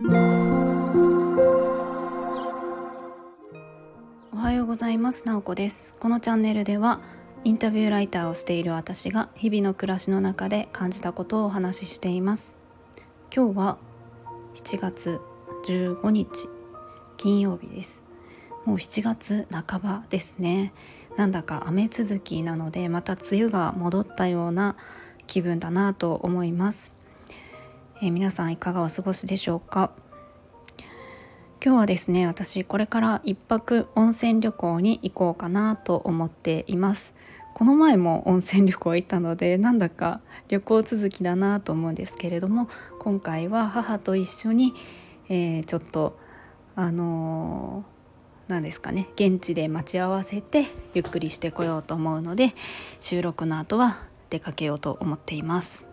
おはようございます。なおこです。このチャンネルではインタビューライターをしている私が日々の暮らしの中で感じたことをお話ししています。今日は7月15日金曜日です。もう7月半ばですね。なんだか雨続きなのでまた梅雨が戻ったような気分だなと思います、えー、皆さんいかがお過ごしでしょうか？今日はですね私これから一泊温泉旅行に行こうかなと思っていますこの前も温泉旅行行ったのでなんだか旅行続きだなと思うんですけれども今回は母と一緒に、えー、ちょっとあのー、何ですかね現地で待ち合わせてゆっくりしてこようと思うので収録の後は出かけようと思っています。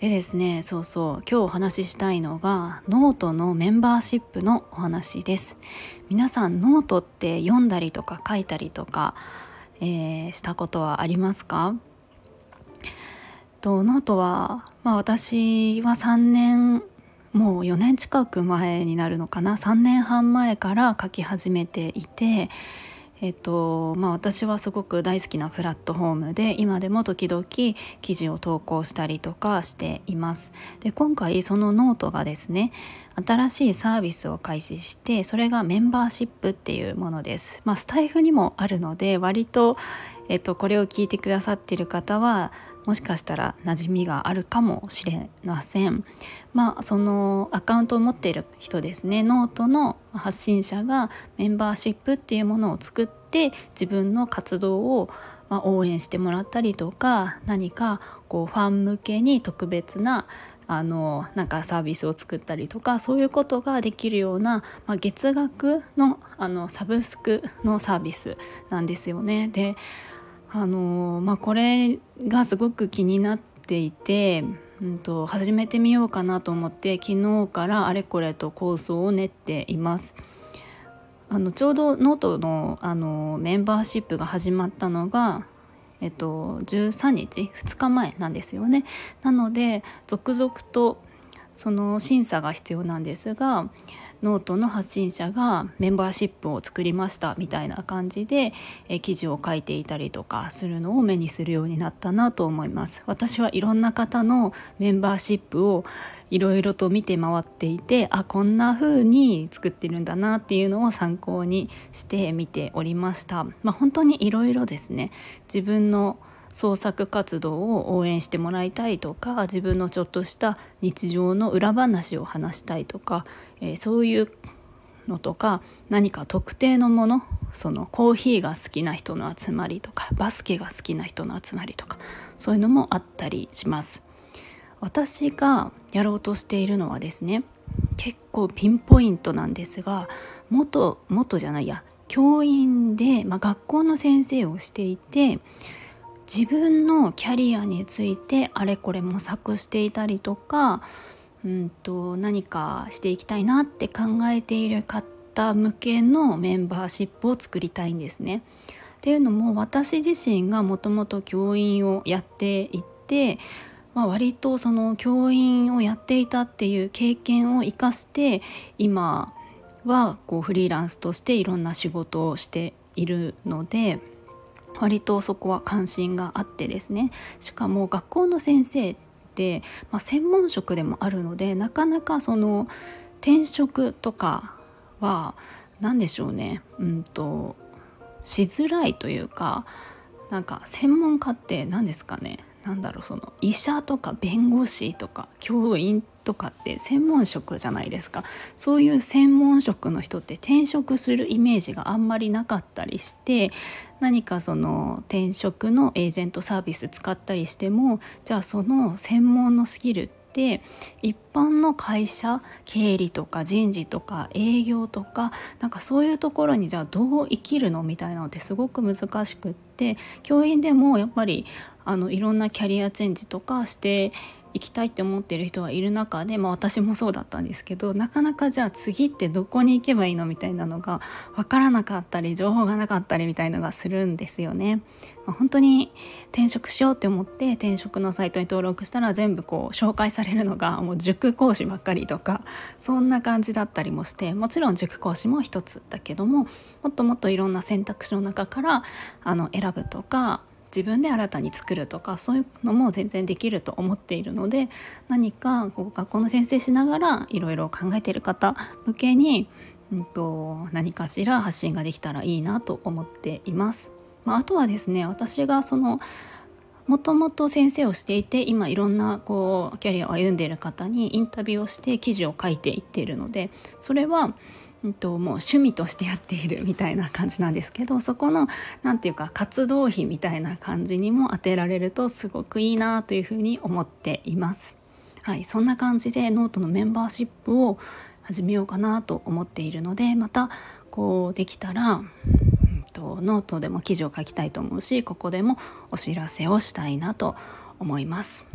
でですねそうそう今日お話ししたいのがノートのメンバーシップのお話です。皆さんノートって読んだりとか書いたりとか、えー、したことはありますか？とノートは、まあ、私は3年もう4年近く前になるのかな？3年半前から書き始めていてえっとまあ、私はすごく大好きなプラットフォームで今でも時々記事を投稿したりとかしています。で今回そのノートがですね新しいサービスを開始してそれがメンバーシップっていうものです。まあ、スタエフにもあるので割と、えっと、これを聞いてくださっている方はもしかしたら馴染みがあるかもしれません。まあそのアカウントを持っている人ですねノートの発信者がメンバーシップっていうものを作って自分の活動をま応援してもらったりとか何かこうファン向けに特別なあのなんかサービスを作ったりとかそういうことができるような、まあ、月額のあのサブスクのサービスなんですよね。であのまあ、これがすごく気になっていてうんと、始めてみようかなと思って昨日からあれこれと構想を練っています。あのちょうどノートのあのメンバーシップが始まったのが、えっと、13日2日前なんですよね。なので続々とその審査が必要なんですがノートの発信者がメンバーシップを作りましたみたいな感じで、え記事を書いていたりとかするのを目にするようになったなと思います私はいろんな方のメンバーシップをいろいろと見て回っていてあこんな風に作ってるんだなっていうのを参考にして見ておりました。まあ、本当にいろいろですね自分の創作活動を応援してもらいたいとか自分のちょっとした日常の裏話を話したいとか、えー、そういうのとか何か特定のものそのコーヒーが好きな人の集まりとかバスケが好きな人の集まりとかそういうのもあったりします。私がやろうとしているのはですね結構ピンポイントなんですが元元じゃないや教員で、まあ、学校の先生をしていて自分のキャリアについてあれこれ模索していたりとか、うんと、何かしていきたいなって考えている方向けのメンバーシップを作りたいんですね。っていうのも私自身がもともと教員をやっていて、まあ、割とその教員をやっていたっていう経験を生かして今はこうフリーランスとしていろんな仕事をしているので。割とそこは関心があってですね。しかも学校の先生って、まあ、専門職でもあるのでなかなかその転職とかは何でしょうね。うんとしづらいというかなんか専門家って何ですかね。なんだろうその医者とか弁護士とか教員とかって専門職じゃないですか。そういう専門職の人って転職するイメージがあんまりなかったりして何かその転職のエージェントサービス使ったりしてもじゃあその専門のスキルって一般の会社経理とか人事とか営業とかなんかそういうところにじゃあどう生きるのみたいなのってすごく難しくって教員でもやっぱりあのいろんなキャリアチェンジとかして行きたいって思ってる人はいる中で、まあ、私もそうだったんですけどなかなかじゃあ次ってどこに行けばいいのみたいなのが分からなかったり情報がなかったりみたいのがするんですよね。まあ、本当に転職しようって思って転職のサイトに登録したら全部こう紹介されるのが もう塾講師ばっかりとかそんな感じだったりもしてもちろん塾講師も一つだけどももっともっといろんな選択肢の中からあの選ぶとか自分で新たに作るとかそういうのも全然できると思っているので何かこう学校の先生しながらいろいろ考えてる方向けに、うんと、何かしら発信ができたらいいなと思っています。まあ、あとはですね私がそのもともと先生をしていて今いろんなこうキャリアを歩んでいる方にインタビューをして記事を書いていっているのでそれはうんと、もう趣味としてやっているみたいな感じなんですけどそこの何て言うか活動費みたいな感じにも当てられるとすごくいいなというふうに思っています。はい、そんな感じでノートのメンバーシップを始めようかなと思っているのでまたこうできたら、うんと、ノートでも記事を書きたいと思うしここでもお知らせをしたいなと思います。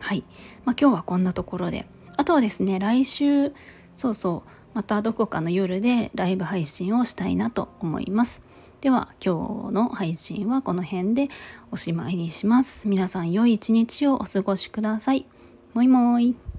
はい、まあ、今日はこんなところであとはですね来週そうそうまたどこかの夜でライブ配信をしたいなと思います。では今日の配信はこの辺でおしまいにします。皆さん良い一日をお過ごしください。もいもーい。